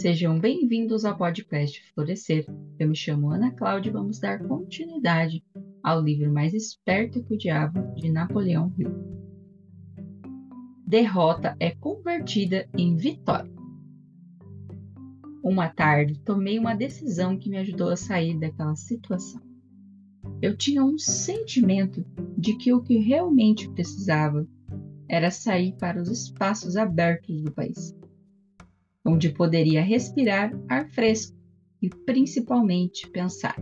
Sejam bem-vindos ao podcast Florescer. Eu me chamo Ana Cláudia e vamos dar continuidade ao livro Mais Esperto que o Diabo, de Napoleão Hill. Derrota é convertida em vitória. Uma tarde, tomei uma decisão que me ajudou a sair daquela situação. Eu tinha um sentimento de que o que realmente precisava era sair para os espaços abertos do país onde poderia respirar ar fresco e principalmente pensar.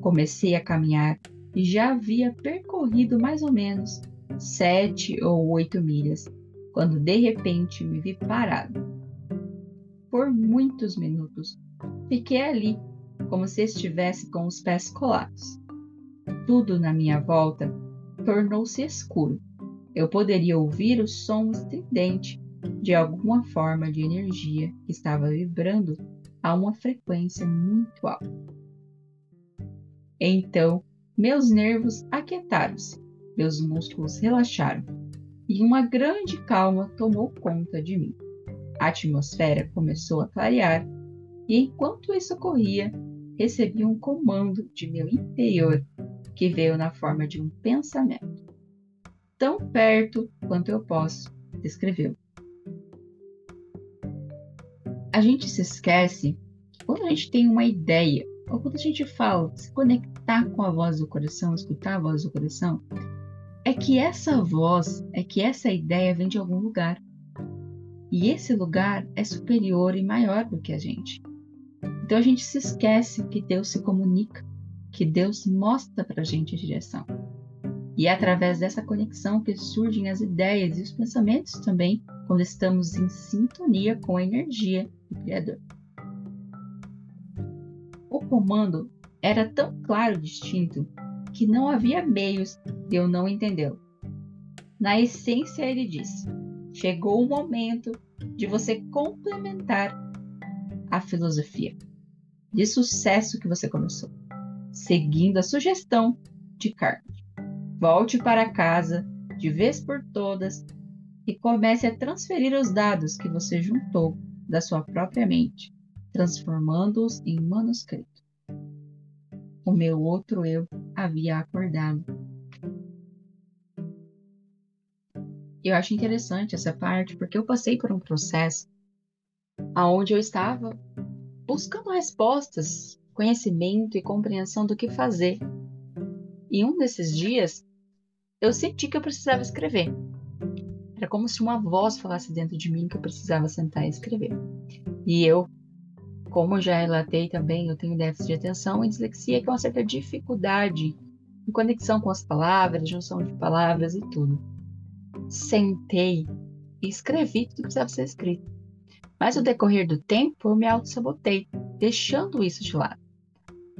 Comecei a caminhar e já havia percorrido mais ou menos sete ou oito milhas, quando de repente me vi parado. Por muitos minutos fiquei ali, como se estivesse com os pés colados. Tudo na minha volta tornou-se escuro. Eu poderia ouvir o som estridente de alguma forma de energia que estava vibrando a uma frequência muito alta. Então, meus nervos aquietaram-se, meus músculos relaxaram e uma grande calma tomou conta de mim. A atmosfera começou a clarear e, enquanto isso ocorria, recebi um comando de meu interior que veio na forma de um pensamento, tão perto quanto eu posso descrevê-lo a gente se esquece que quando a gente tem uma ideia, ou quando a gente fala se conectar com a voz do coração, escutar a voz do coração, é que essa voz, é que essa ideia vem de algum lugar. E esse lugar é superior e maior do que a gente. Então a gente se esquece que Deus se comunica, que Deus mostra para a gente a direção. E é através dessa conexão que surgem as ideias e os pensamentos também, quando estamos em sintonia com a energia do Criador. O comando era tão claro e distinto que não havia meios de eu não entendê-lo. Na essência, ele disse: chegou o momento de você complementar a filosofia de sucesso que você começou, seguindo a sugestão de Carnegie. Volte para casa de vez por todas e comece a transferir os dados que você juntou da sua própria mente, transformando-os em manuscrito. O meu outro eu havia acordado. Eu acho interessante essa parte porque eu passei por um processo aonde eu estava buscando respostas, conhecimento e compreensão do que fazer. E um desses dias eu senti que eu precisava escrever. Era como se uma voz falasse dentro de mim que eu precisava sentar e escrever. E eu, como já relatei também, eu tenho déficit de atenção e dislexia, que é uma certa dificuldade em conexão com as palavras, junção de palavras e tudo. Sentei e escrevi tudo que precisava ser escrito. Mas no decorrer do tempo, eu me auto-sabotei, deixando isso de lado.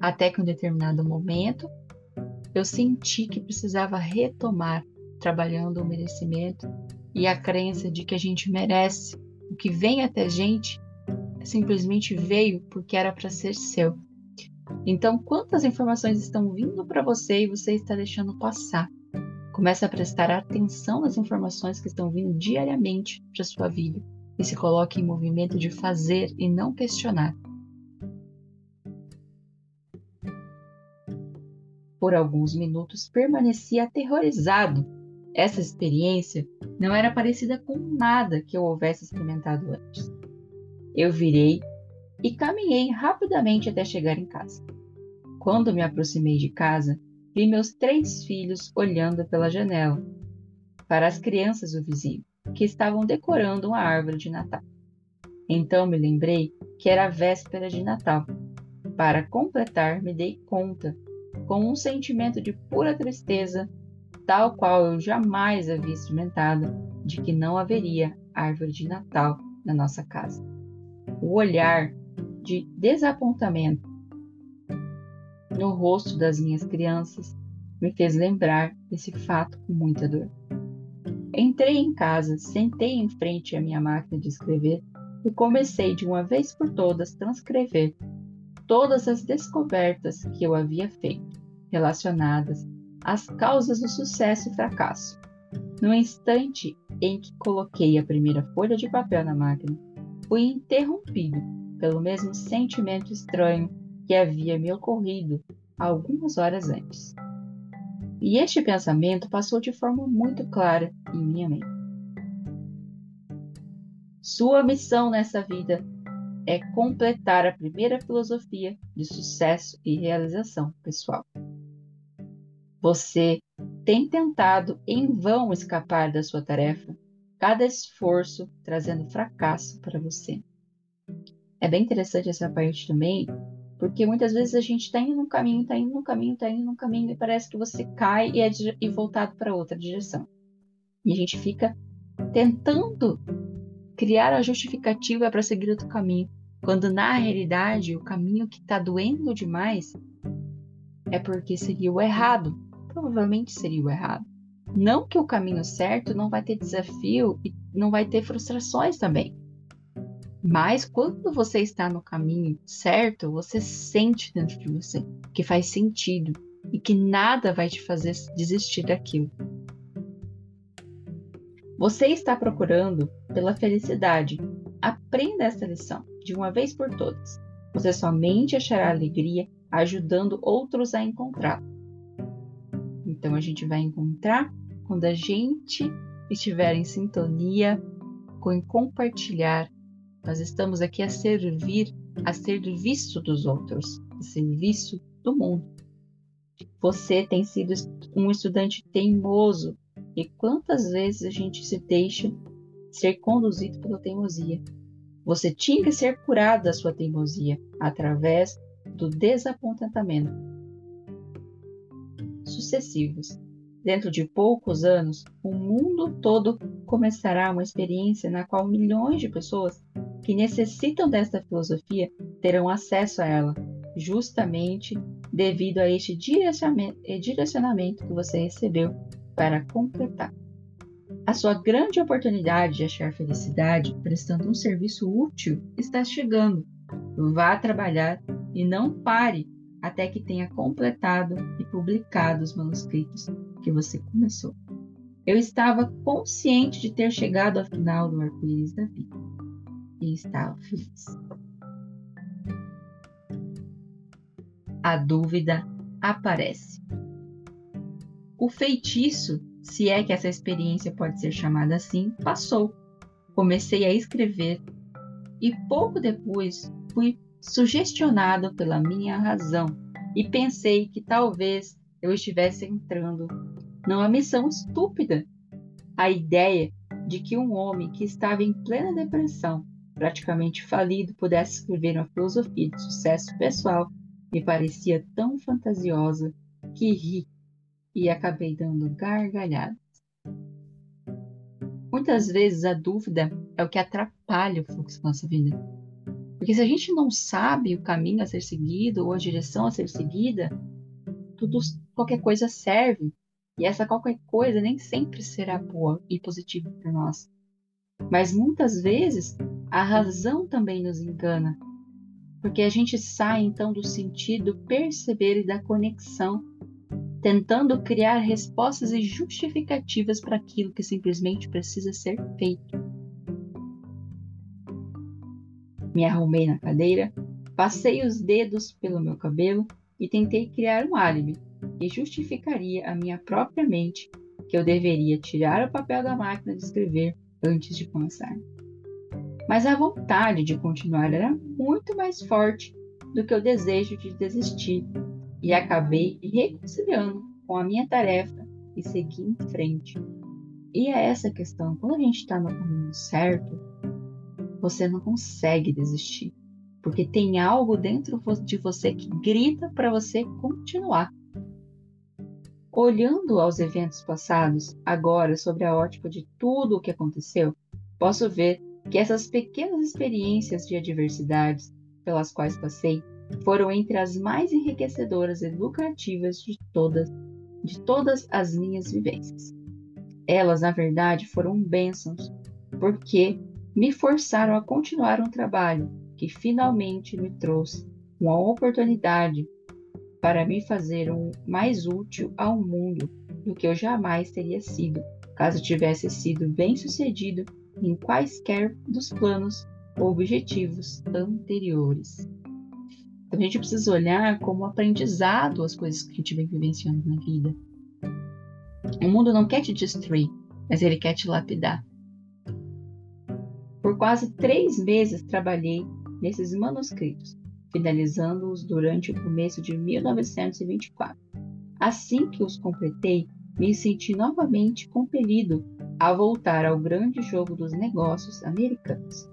Até que em um determinado momento, eu senti que precisava retomar, trabalhando o merecimento e a crença de que a gente merece. O que vem até a gente simplesmente veio porque era para ser seu. Então, quantas informações estão vindo para você e você está deixando passar? Comece a prestar atenção nas informações que estão vindo diariamente para sua vida e se coloque em movimento de fazer e não questionar. Por alguns minutos permaneci aterrorizado essa experiência não era parecida com nada que eu houvesse experimentado antes. Eu virei e caminhei rapidamente até chegar em casa. Quando me aproximei de casa, vi meus três filhos olhando pela janela para as crianças do vizinho, que estavam decorando uma árvore de Natal. Então me lembrei que era a véspera de Natal. Para completar, me dei conta, com um sentimento de pura tristeza, tal qual eu jamais havia experimentado, de que não haveria árvore de Natal na nossa casa. O olhar de desapontamento no rosto das minhas crianças me fez lembrar desse fato com muita dor. Entrei em casa, sentei em frente à minha máquina de escrever e comecei de uma vez por todas transcrever todas as descobertas que eu havia feito relacionadas as causas do sucesso e fracasso. No instante em que coloquei a primeira folha de papel na máquina, fui interrompido pelo mesmo sentimento estranho que havia me ocorrido algumas horas antes. E este pensamento passou de forma muito clara em minha mente. Sua missão nessa vida é completar a primeira filosofia de sucesso e realização pessoal. Você tem tentado em vão escapar da sua tarefa, cada esforço trazendo fracasso para você. É bem interessante essa parte também, porque muitas vezes a gente está indo num caminho, está indo num caminho, está indo num caminho e parece que você cai e é e voltado para outra direção. E a gente fica tentando criar a justificativa para seguir outro caminho, quando na realidade o caminho que está doendo demais é porque o errado provavelmente seria o errado. Não que o caminho certo não vai ter desafio e não vai ter frustrações também. Mas quando você está no caminho certo, você sente dentro de você que faz sentido e que nada vai te fazer desistir daquilo. Você está procurando pela felicidade. Aprenda essa lição de uma vez por todas. Você somente achará alegria ajudando outros a encontrá-la. Então a gente vai encontrar quando a gente estiver em sintonia com compartilhar. Nós estamos aqui a servir, a serviço dos outros, a serviço do mundo. Você tem sido um estudante teimoso e quantas vezes a gente se deixa ser conduzido pela teimosia? Você tinha que ser curado da sua teimosia através do desapontamento sucessivos. Dentro de poucos anos, o mundo todo começará uma experiência na qual milhões de pessoas que necessitam desta filosofia terão acesso a ela, justamente devido a este direcionamento que você recebeu para completar. A sua grande oportunidade de achar felicidade prestando um serviço útil está chegando. Vá trabalhar e não pare até que tenha completado e publicado os manuscritos que você começou. Eu estava consciente de ter chegado ao final do arco-íris da vida e estava feliz. A dúvida aparece. O feitiço, se é que essa experiência pode ser chamada assim, passou. Comecei a escrever e pouco depois fui sugestionado pela minha razão e pensei que talvez eu estivesse entrando numa missão estúpida. A ideia de que um homem que estava em plena depressão, praticamente falido, pudesse escrever uma filosofia de sucesso pessoal me parecia tão fantasiosa que ri e acabei dando gargalhadas. Muitas vezes a dúvida é o que atrapalha o fluxo da nossa vida. Porque se a gente não sabe o caminho a ser seguido ou a direção a ser seguida, tudo, qualquer coisa serve. E essa qualquer coisa nem sempre será boa e positiva para nós. Mas muitas vezes a razão também nos engana, porque a gente sai então do sentido perceber e da conexão, tentando criar respostas e justificativas para aquilo que simplesmente precisa ser feito. Me arrumei na cadeira, passei os dedos pelo meu cabelo e tentei criar um álibi que justificaria a minha própria mente que eu deveria tirar o papel da máquina de escrever antes de começar. Mas a vontade de continuar era muito mais forte do que o desejo de desistir, e acabei reconciliando com a minha tarefa e segui em frente. E é essa questão, quando a gente está no caminho certo, você não consegue desistir, porque tem algo dentro de você que grita para você continuar. Olhando aos eventos passados, agora sobre a ótica de tudo o que aconteceu, posso ver que essas pequenas experiências de adversidades pelas quais passei foram entre as mais enriquecedoras e lucrativas de todas, de todas as minhas vivências. Elas, na verdade, foram bênçãos, porque me forçaram a continuar um trabalho que finalmente me trouxe uma oportunidade para me fazer um mais útil ao mundo do que eu jamais teria sido caso tivesse sido bem sucedido em quaisquer dos planos objetivos anteriores. Então a gente precisa olhar como aprendizado as coisas que a gente vem vivenciando na vida. O mundo não quer te destruir, mas ele quer te lapidar. Por quase três meses trabalhei nesses manuscritos, finalizando-os durante o começo de 1924. Assim que os completei, me senti novamente compelido a voltar ao grande jogo dos negócios americanos.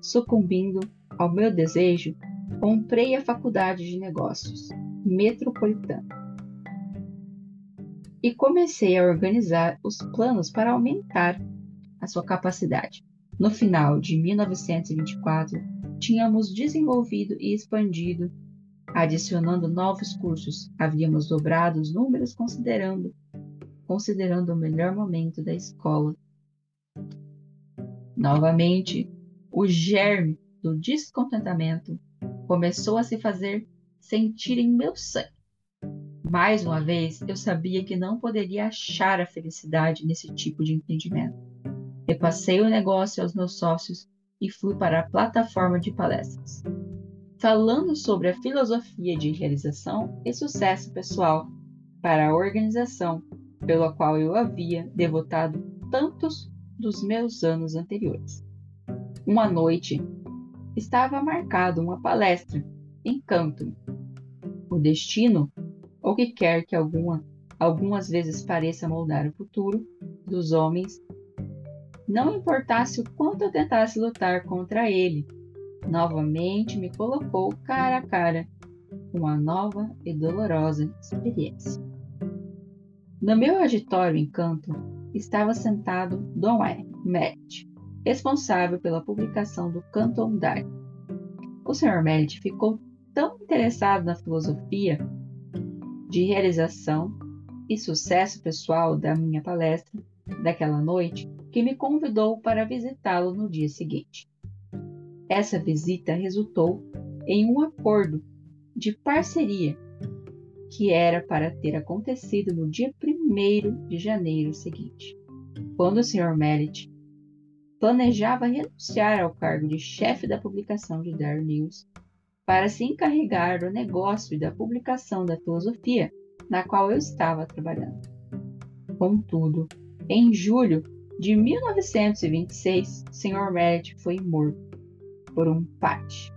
Sucumbindo ao meu desejo, comprei a Faculdade de Negócios Metropolitana e comecei a organizar os planos para aumentar a sua capacidade. No final de 1924, tínhamos desenvolvido e expandido, adicionando novos cursos. Havíamos dobrado os números considerando considerando o melhor momento da escola. Novamente, o germe do descontentamento começou a se fazer sentir em meu sangue. Mais uma vez, eu sabia que não poderia achar a felicidade nesse tipo de entendimento. Repassei o negócio aos meus sócios e fui para a plataforma de palestras. Falando sobre a filosofia de realização e sucesso pessoal para a organização pela qual eu havia devotado tantos dos meus anos anteriores. Uma noite estava marcado uma palestra em Canton. O destino, ou que quer que alguma, algumas vezes pareça moldar o futuro dos homens, não importasse o quanto eu tentasse lutar contra ele, novamente me colocou cara a cara com uma nova e dolorosa experiência. No meu auditório em Canton estava sentado Don Merritt, responsável pela publicação do Canton Diary. O Sr. Merritt ficou tão interessado na filosofia de realização e sucesso pessoal da minha palestra daquela noite que me convidou para visitá-lo no dia seguinte. Essa visita resultou em um acordo de parceria que era para ter acontecido no dia 1 de janeiro seguinte, quando o Sr. Merritt planejava renunciar ao cargo de chefe da publicação de Dar News para se encarregar do negócio e da publicação da filosofia na qual eu estava trabalhando. Contudo, em julho de 1926, Sr. Merritt foi morto por um pate.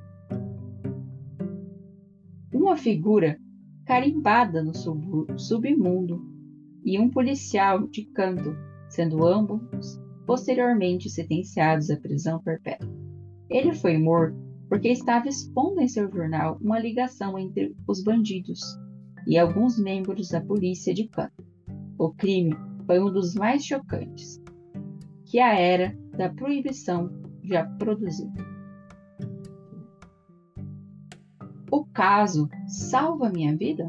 Uma figura carimbada no sub submundo, e um policial de canto, sendo ambos posteriormente sentenciados à prisão perpétua. Ele foi morto porque estava expondo em seu jornal uma ligação entre os bandidos e alguns membros da polícia de canto. O crime foi um dos mais chocantes que a era da proibição já produziu. O caso salva minha vida?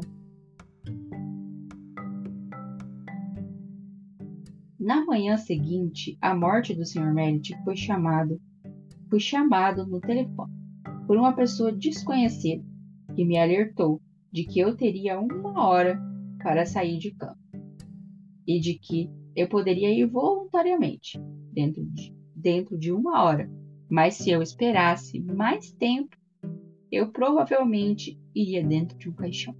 Na manhã seguinte, a morte do Sr. Merritt foi chamado, foi chamado no telefone por uma pessoa desconhecida que me alertou de que eu teria uma hora para sair de campo e de que eu poderia ir voluntariamente dentro de, dentro de uma hora, mas se eu esperasse mais tempo, eu provavelmente iria dentro de um caixão.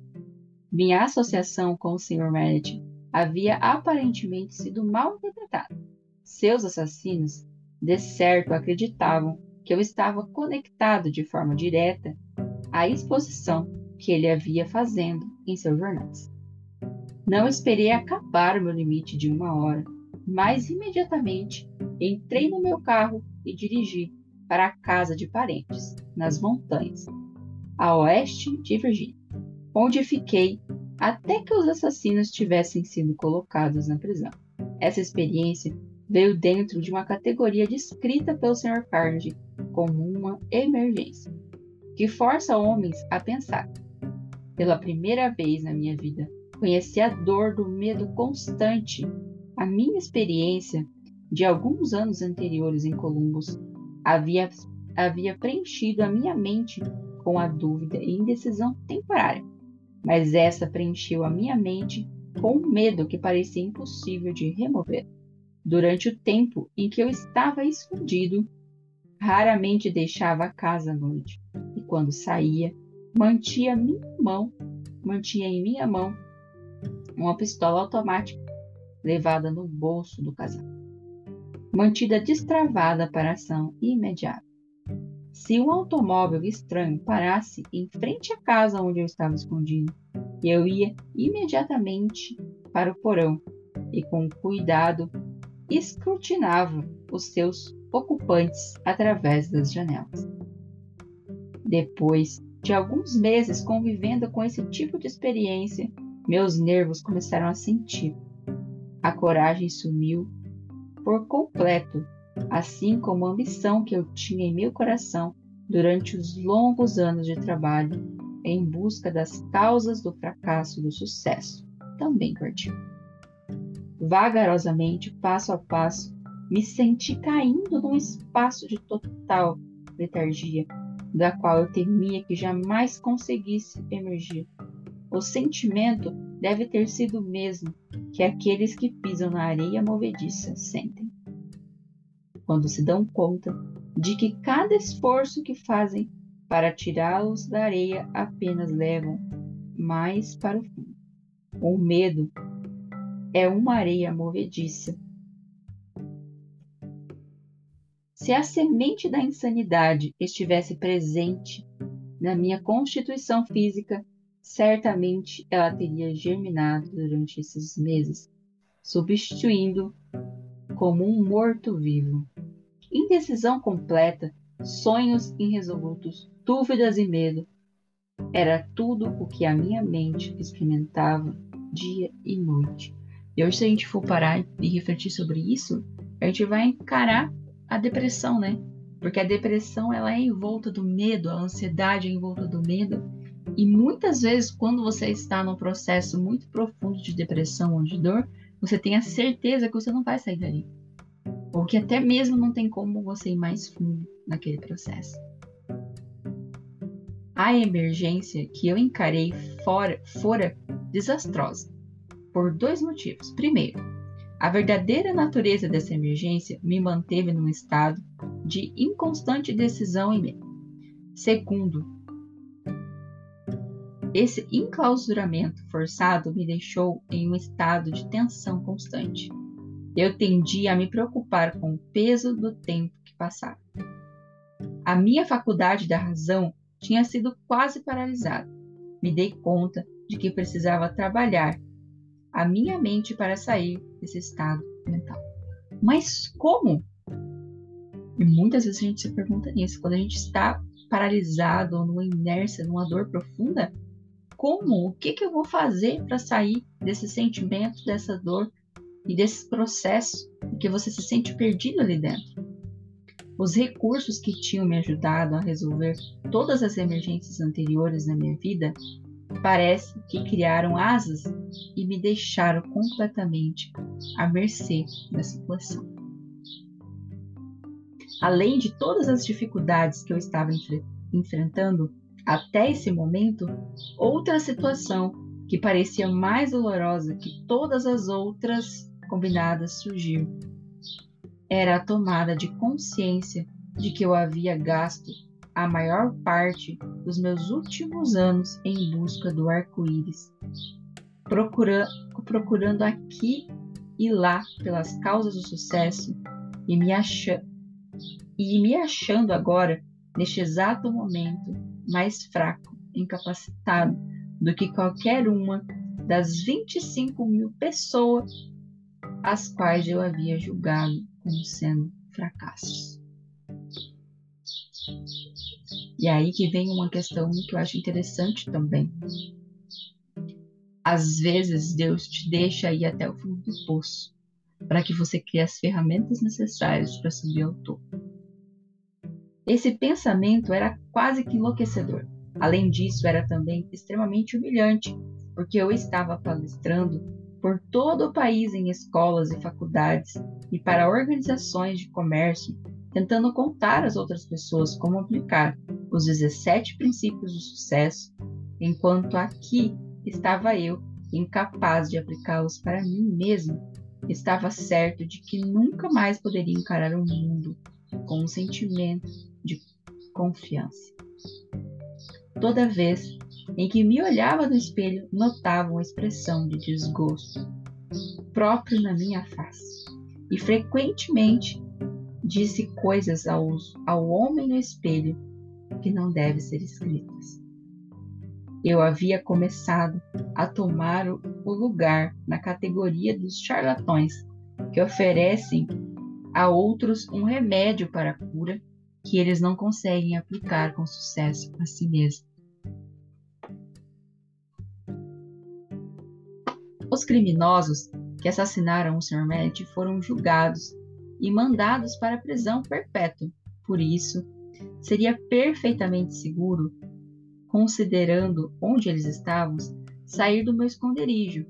Minha associação com o Sr. Merritt havia aparentemente sido mal interpretada. Seus assassinos, de certo, acreditavam que eu estava conectado de forma direta à exposição que ele havia fazendo em seus jornais. Não esperei acabar meu limite de uma hora, mas imediatamente entrei no meu carro e dirigi para a casa de parentes, nas montanhas, a oeste de Virgínia, onde fiquei até que os assassinos tivessem sido colocados na prisão. Essa experiência veio dentro de uma categoria descrita pelo Sr. Carnegie como uma emergência, que força homens a pensar. Pela primeira vez na minha vida, conheci a dor do medo constante. A minha experiência de alguns anos anteriores em Columbus havia, havia preenchido a minha mente com a dúvida e indecisão temporária, mas essa preencheu a minha mente com um medo que parecia impossível de remover. Durante o tempo em que eu estava escondido Raramente deixava a casa à noite e quando saía, mantinha minha mão, mantinha em minha mão uma pistola automática levada no bolso do casaco, mantida destravada para ação imediata. Se um automóvel estranho parasse em frente à casa onde eu estava escondido, eu ia imediatamente para o porão e, com cuidado, escrutinava os seus ocupantes através das janelas. Depois de alguns meses convivendo com esse tipo de experiência, meus nervos começaram a sentir. A coragem sumiu por completo, assim como a ambição que eu tinha em meu coração durante os longos anos de trabalho em busca das causas do fracasso e do sucesso. Também partiu. Vagarosamente, passo a passo, me senti caindo num espaço de total letargia, da qual eu temia que jamais conseguisse emergir. O sentimento deve ter sido o mesmo que aqueles que pisam na areia movediça sentem. Quando se dão conta de que cada esforço que fazem para tirá-los da areia apenas levam mais para o fundo. O medo é uma areia movediça Se a semente da insanidade estivesse presente na minha constituição física, certamente ela teria germinado durante esses meses, substituindo como um morto-vivo. Indecisão completa, sonhos irresolutos, dúvidas e medo. Era tudo o que a minha mente experimentava dia e noite. E hoje, se a gente for parar e refletir sobre isso, a gente vai encarar a depressão, né? Porque a depressão ela é em volta do medo, a ansiedade é em volta do medo. E muitas vezes, quando você está num processo muito profundo de depressão ou de dor, você tem a certeza que você não vai sair dali. Ou que até mesmo não tem como você ir mais fundo naquele processo. A emergência que eu encarei fora, fora desastrosa, por dois motivos. Primeiro, a verdadeira natureza dessa emergência me manteve num estado de inconstante decisão e medo. Segundo, esse enclausuramento forçado me deixou em um estado de tensão constante. Eu tendia a me preocupar com o peso do tempo que passava. A minha faculdade da razão tinha sido quase paralisada. Me dei conta de que precisava trabalhar a minha mente para sair desse estado mental. Mas como? E muitas vezes a gente se pergunta nisso. Quando a gente está paralisado ou numa inércia, numa dor profunda, como? O que, que eu vou fazer para sair desse sentimento, dessa dor e desse processo que você se sente perdido ali dentro? Os recursos que tinham me ajudado a resolver todas as emergências anteriores na minha vida Parece que criaram asas e me deixaram completamente à mercê da situação. Além de todas as dificuldades que eu estava enfre enfrentando até esse momento, outra situação que parecia mais dolorosa que todas as outras combinadas surgiu. Era a tomada de consciência de que eu havia gasto a maior parte dos meus últimos anos em busca do arco-íris, procurando, procurando aqui e lá pelas causas do sucesso e me, e me achando agora, neste exato momento, mais fraco, incapacitado do que qualquer uma das 25 mil pessoas as quais eu havia julgado como sendo fracassos. E aí que vem uma questão que eu acho interessante também. Às vezes Deus te deixa ir até o fundo do poço para que você crie as ferramentas necessárias para subir ao topo. Esse pensamento era quase que enlouquecedor. Além disso, era também extremamente humilhante, porque eu estava palestrando por todo o país em escolas e faculdades e para organizações de comércio tentando contar às outras pessoas como aplicar os 17 princípios do sucesso, enquanto aqui estava eu, incapaz de aplicá-los para mim mesmo, estava certo de que nunca mais poderia encarar o mundo com um sentimento de confiança. Toda vez em que me olhava no espelho, notava uma expressão de desgosto próprio na minha face, e frequentemente disse coisas ao, ao homem no espelho que não devem ser escritas. Eu havia começado a tomar o lugar na categoria dos charlatões que oferecem a outros um remédio para a cura que eles não conseguem aplicar com sucesso a si mesmos. Os criminosos que assassinaram o Sr. Matt foram julgados e mandados para a prisão perpétua. Por isso, seria perfeitamente seguro, considerando onde eles estavam, sair do meu esconderijo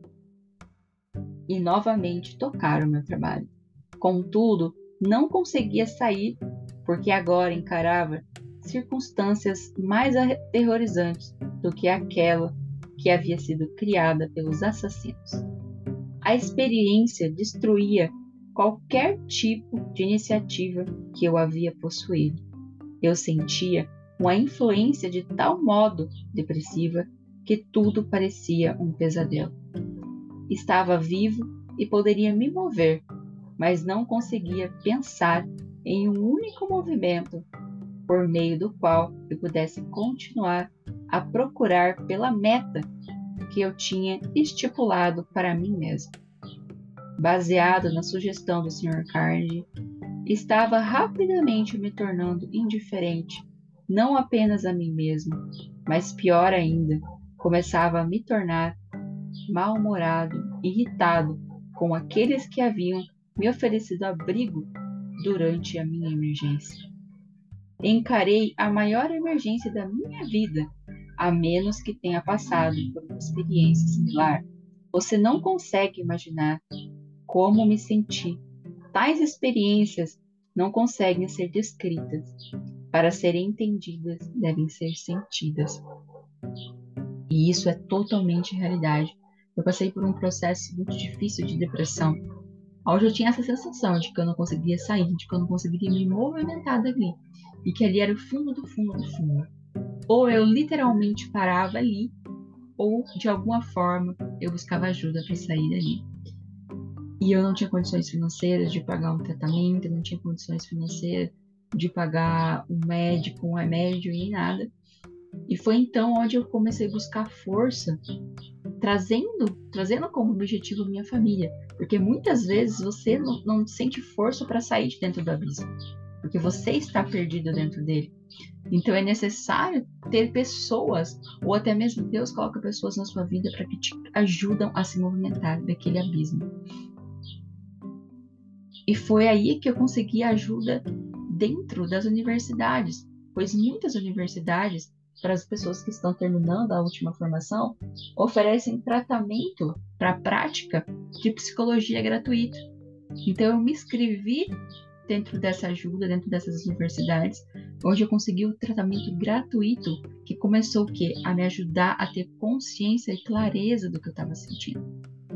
e novamente tocar o meu trabalho. Contudo, não conseguia sair porque agora encarava circunstâncias mais aterrorizantes do que aquela que havia sido criada pelos assassinos. A experiência destruía qualquer tipo de iniciativa que eu havia possuído. Eu sentia uma influência de tal modo depressiva que tudo parecia um pesadelo. Estava vivo e poderia me mover, mas não conseguia pensar em um único movimento por meio do qual eu pudesse continuar a procurar pela meta que eu tinha estipulado para mim mesmo. Baseado na sugestão do Sr. Carnegie, estava rapidamente me tornando indiferente, não apenas a mim mesmo, mas pior ainda, começava a me tornar mal-humorado, irritado com aqueles que haviam me oferecido abrigo durante a minha emergência. Encarei a maior emergência da minha vida a menos que tenha passado por uma experiência similar. Você não consegue imaginar como me senti. Tais experiências não conseguem ser descritas. Para serem entendidas, devem ser sentidas. E isso é totalmente realidade. Eu passei por um processo muito difícil de depressão, onde eu tinha essa sensação de que eu não conseguia sair, de que eu não conseguiria me movimentar dali, e que ali era o fundo do fundo do fundo. Ou eu literalmente parava ali, ou de alguma forma eu buscava ajuda para sair dali. E eu não tinha condições financeiras de pagar um tratamento, não tinha condições financeiras de pagar um médico, um remédio e nada. E foi então onde eu comecei a buscar força, trazendo, trazendo como objetivo minha família, porque muitas vezes você não, não sente força para sair de dentro do abismo, porque você está perdido dentro dele. Então é necessário ter pessoas, ou até mesmo Deus coloca pessoas na sua vida para que te ajudam a se movimentar daquele abismo. E foi aí que eu consegui ajuda dentro das universidades, pois muitas universidades, para as pessoas que estão terminando a última formação, oferecem tratamento para a prática de psicologia gratuito. Então eu me inscrevi dentro dessa ajuda, dentro dessas universidades, onde eu consegui o tratamento gratuito que começou o quê? A me ajudar a ter consciência e clareza do que eu estava sentindo.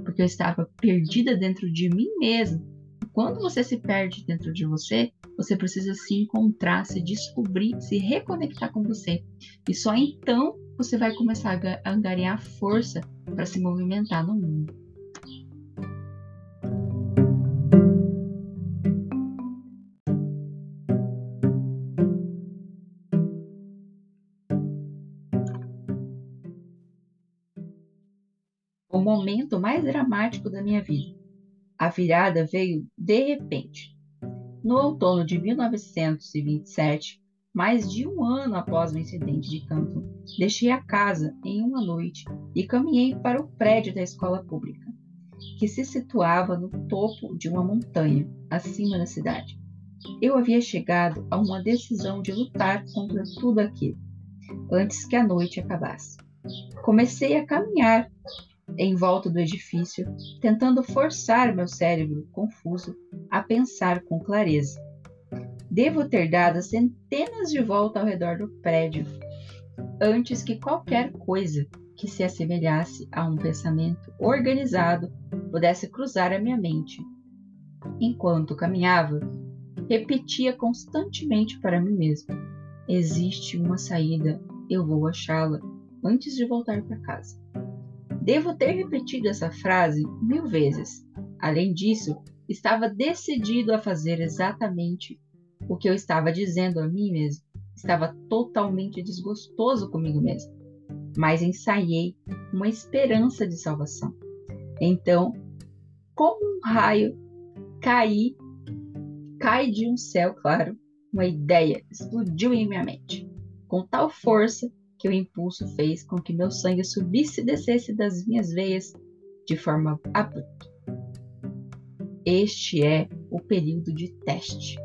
Porque eu estava perdida dentro de mim mesma. Quando você se perde dentro de você, você precisa se encontrar, se descobrir, se reconectar com você. E só então você vai começar a angariar força para se movimentar no mundo. momento mais dramático da minha vida. A virada veio de repente. No outono de 1927, mais de um ano após o incidente de Canton, deixei a casa em uma noite e caminhei para o prédio da escola pública, que se situava no topo de uma montanha, acima da cidade. Eu havia chegado a uma decisão de lutar contra tudo aquilo, antes que a noite acabasse. Comecei a caminhar em volta do edifício, tentando forçar meu cérebro confuso a pensar com clareza. Devo ter dado centenas de voltas ao redor do prédio antes que qualquer coisa que se assemelhasse a um pensamento organizado pudesse cruzar a minha mente. Enquanto caminhava, repetia constantemente para mim mesmo: existe uma saída, eu vou achá-la antes de voltar para casa. Devo ter repetido essa frase mil vezes. Além disso, estava decidido a fazer exatamente o que eu estava dizendo a mim mesmo. Estava totalmente desgostoso comigo mesmo, mas ensaiei uma esperança de salvação. Então, como um raio, caí, cai de um céu, claro, uma ideia explodiu em minha mente, com tal força que o impulso fez com que meu sangue subisse e descesse das minhas veias de forma abrupta. Este é o período de teste.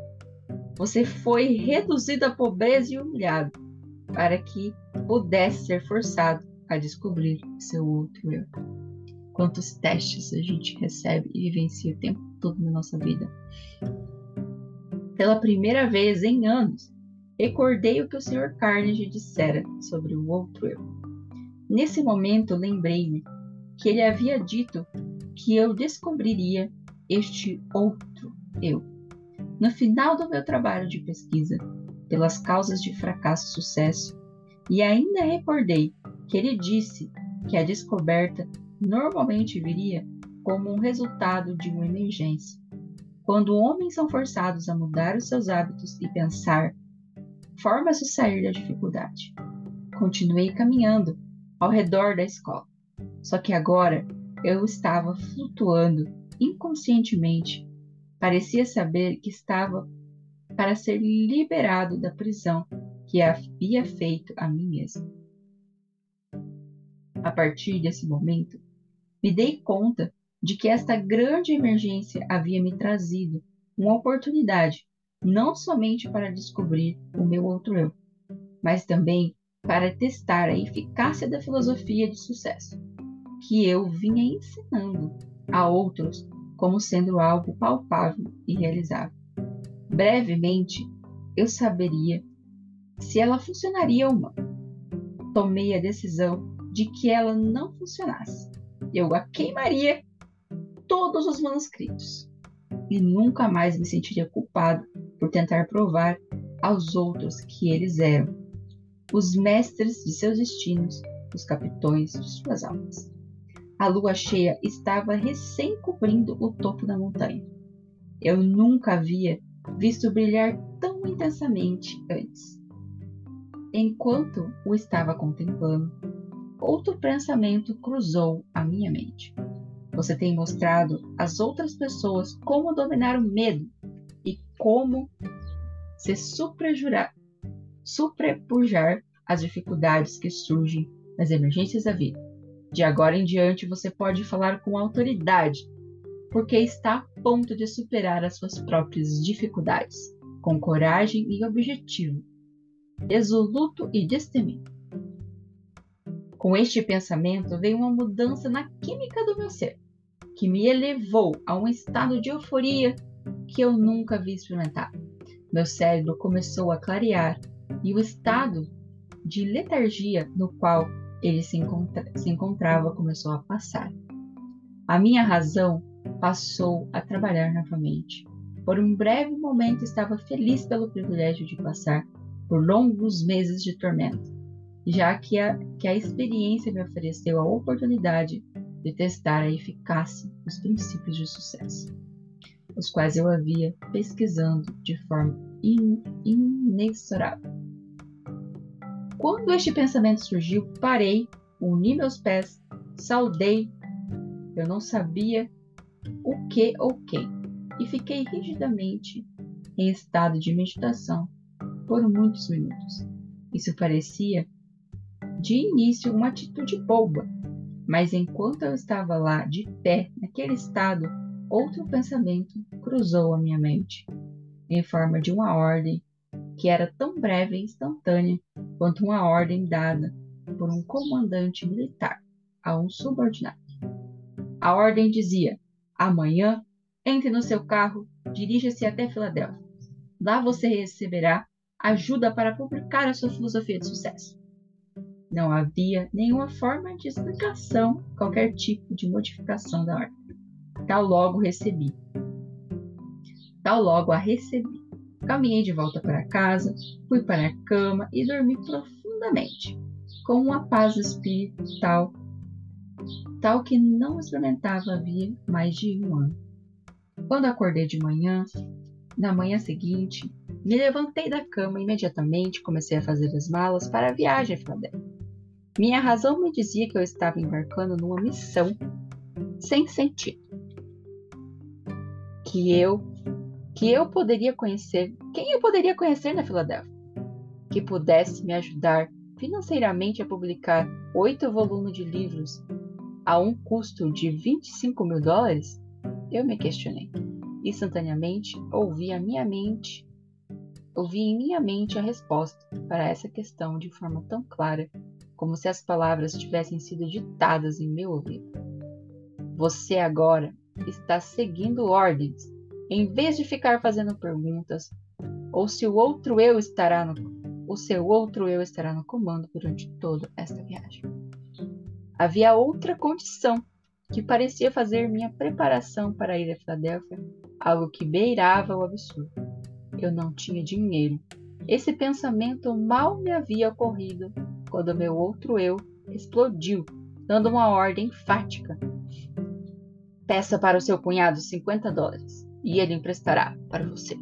Você foi reduzido à pobreza e humilhado para que pudesse ser forçado a descobrir seu outro eu. Quantos testes a gente recebe e vivencia o tempo todo na nossa vida. Pela primeira vez em anos, recordei o que o Sr. Carnegie dissera sobre o outro eu. Nesse momento, lembrei-me que ele havia dito que eu descobriria este outro eu. No final do meu trabalho de pesquisa, pelas causas de fracasso e sucesso, e ainda recordei que ele disse que a descoberta normalmente viria como um resultado de uma emergência. Quando homens são forçados a mudar os seus hábitos e pensar formas de sair da dificuldade. Continuei caminhando ao redor da escola, só que agora eu estava flutuando inconscientemente. Parecia saber que estava para ser liberado da prisão que havia feito a mim mesmo. A partir desse momento, me dei conta de que esta grande emergência havia me trazido uma oportunidade não somente para descobrir o meu outro eu, mas também para testar a eficácia da filosofia de sucesso, que eu vinha ensinando a outros como sendo algo palpável e realizável. Brevemente, eu saberia se ela funcionaria ou não. Tomei a decisão de que ela não funcionasse. Eu a queimaria todos os manuscritos e nunca mais me sentiria culpado por tentar provar aos outros que eles eram os mestres de seus destinos, os capitões de suas almas. A lua cheia estava recém cobrindo o topo da montanha. Eu nunca havia visto brilhar tão intensamente antes. Enquanto o estava contemplando, outro pensamento cruzou a minha mente. Você tem mostrado às outras pessoas como dominar o medo como se superjurar, superpujar as dificuldades que surgem nas emergências da vida. De agora em diante você pode falar com autoridade, porque está a ponto de superar as suas próprias dificuldades, com coragem e objetivo, resoluto e destemido. Com este pensamento veio uma mudança na química do meu ser, que me elevou a um estado de euforia que eu nunca havia experimentado. Meu cérebro começou a clarear e o estado de letargia no qual ele se, encontra se encontrava começou a passar. A minha razão passou a trabalhar novamente. Por um breve momento estava feliz pelo privilégio de passar por longos meses de tormento, já que a, que a experiência me ofereceu a oportunidade de testar a eficácia dos princípios de sucesso, os quais eu havia pesquisando de forma in, inexorável. Quando este pensamento surgiu, parei, uni meus pés, saudei. Eu não sabia o que ou quem, e fiquei rigidamente em estado de meditação por muitos minutos. Isso parecia, de início, uma atitude boba, mas enquanto eu estava lá, de pé, naquele estado, outro pensamento cruzou a minha mente, em forma de uma ordem que era tão breve e instantânea quanto uma ordem dada por um comandante militar a um subordinado. A ordem dizia: amanhã, entre no seu carro, dirija-se até Filadélfia. Lá você receberá ajuda para publicar a sua filosofia de sucesso. Não havia nenhuma forma de explicação, qualquer tipo de modificação da ordem. Tal logo recebi. Tal logo a recebi Caminhei de volta para casa, fui para a cama e dormi profundamente, com uma paz espiritual tal que não experimentava havia mais de um ano. Quando acordei de manhã, na manhã seguinte, me levantei da cama e imediatamente comecei a fazer as malas para a viagem a. Minha razão me dizia que eu estava embarcando numa missão sem sentido. Que eu que eu poderia conhecer, quem eu poderia conhecer na Filadélfia, que pudesse me ajudar financeiramente a publicar oito volumes de livros a um custo de 25 mil dólares? Eu me questionei. Instantaneamente ouvi a minha mente, ouvi em minha mente a resposta para essa questão de forma tão clara, como se as palavras tivessem sido ditadas em meu ouvido. Você agora está seguindo ordens em vez de ficar fazendo perguntas, ou se o outro eu estará no o seu outro eu estará no comando durante toda esta viagem. Havia outra condição que parecia fazer minha preparação para ir a Filadélfia algo que beirava o absurdo. Eu não tinha dinheiro. Esse pensamento mal me havia ocorrido quando meu outro eu explodiu, dando uma ordem enfática. Peça para o seu cunhado 50 dólares e ele emprestará para você.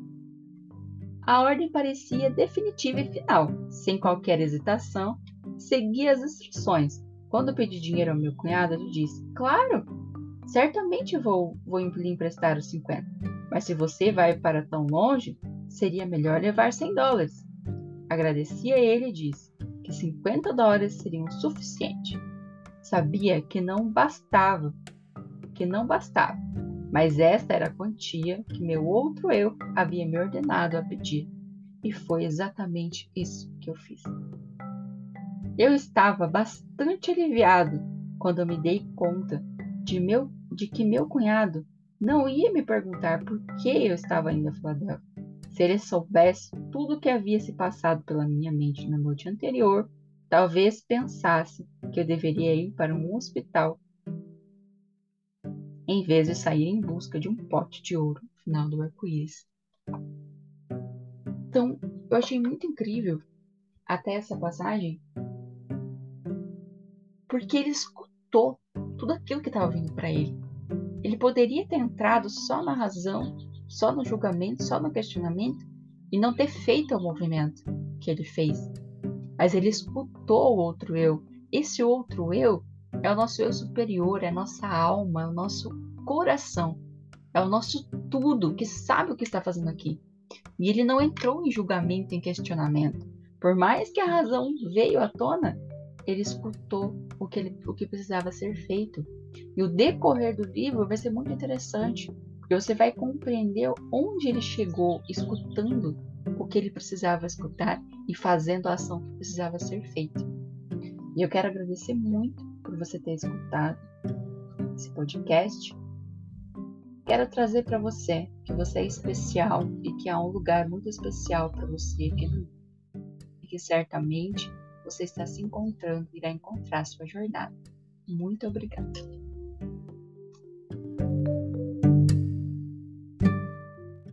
A ordem parecia definitiva e final. Sem qualquer hesitação, segui as instruções. Quando pedi dinheiro ao meu cunhado, ele disse: Claro, certamente vou, vou lhe emprestar os 50. Mas se você vai para tão longe, seria melhor levar 100 dólares. Agradeci a ele e disse que 50 dólares seriam suficiente. Sabia que não bastava, que não bastava mas esta era a quantia que meu outro eu havia me ordenado a pedir, e foi exatamente isso que eu fiz. Eu estava bastante aliviado quando me dei conta de, meu, de que meu cunhado não ia me perguntar por que eu estava indo a Filadélfia. Se ele soubesse tudo o que havia se passado pela minha mente na noite anterior, talvez pensasse que eu deveria ir para um hospital em vez de sair em busca de um pote de ouro no final do arco-íris. Então, eu achei muito incrível até essa passagem, porque ele escutou tudo aquilo que estava vindo para ele. Ele poderia ter entrado só na razão, só no julgamento, só no questionamento e não ter feito o movimento que ele fez. Mas ele escutou o outro eu. Esse outro eu é o nosso eu superior, é a nossa alma, é o nosso coração, é o nosso tudo que sabe o que está fazendo aqui. E ele não entrou em julgamento, em questionamento. Por mais que a razão veio à tona, ele escutou o que, ele, o que precisava ser feito. E o decorrer do livro vai ser muito interessante, porque você vai compreender onde ele chegou, escutando o que ele precisava escutar e fazendo a ação que precisava ser feita. E eu quero agradecer muito por você ter escutado esse podcast. Quero trazer para você que você é especial e que há um lugar muito especial para você aqui no mundo. E que certamente você está se encontrando e irá encontrar sua jornada. Muito obrigada.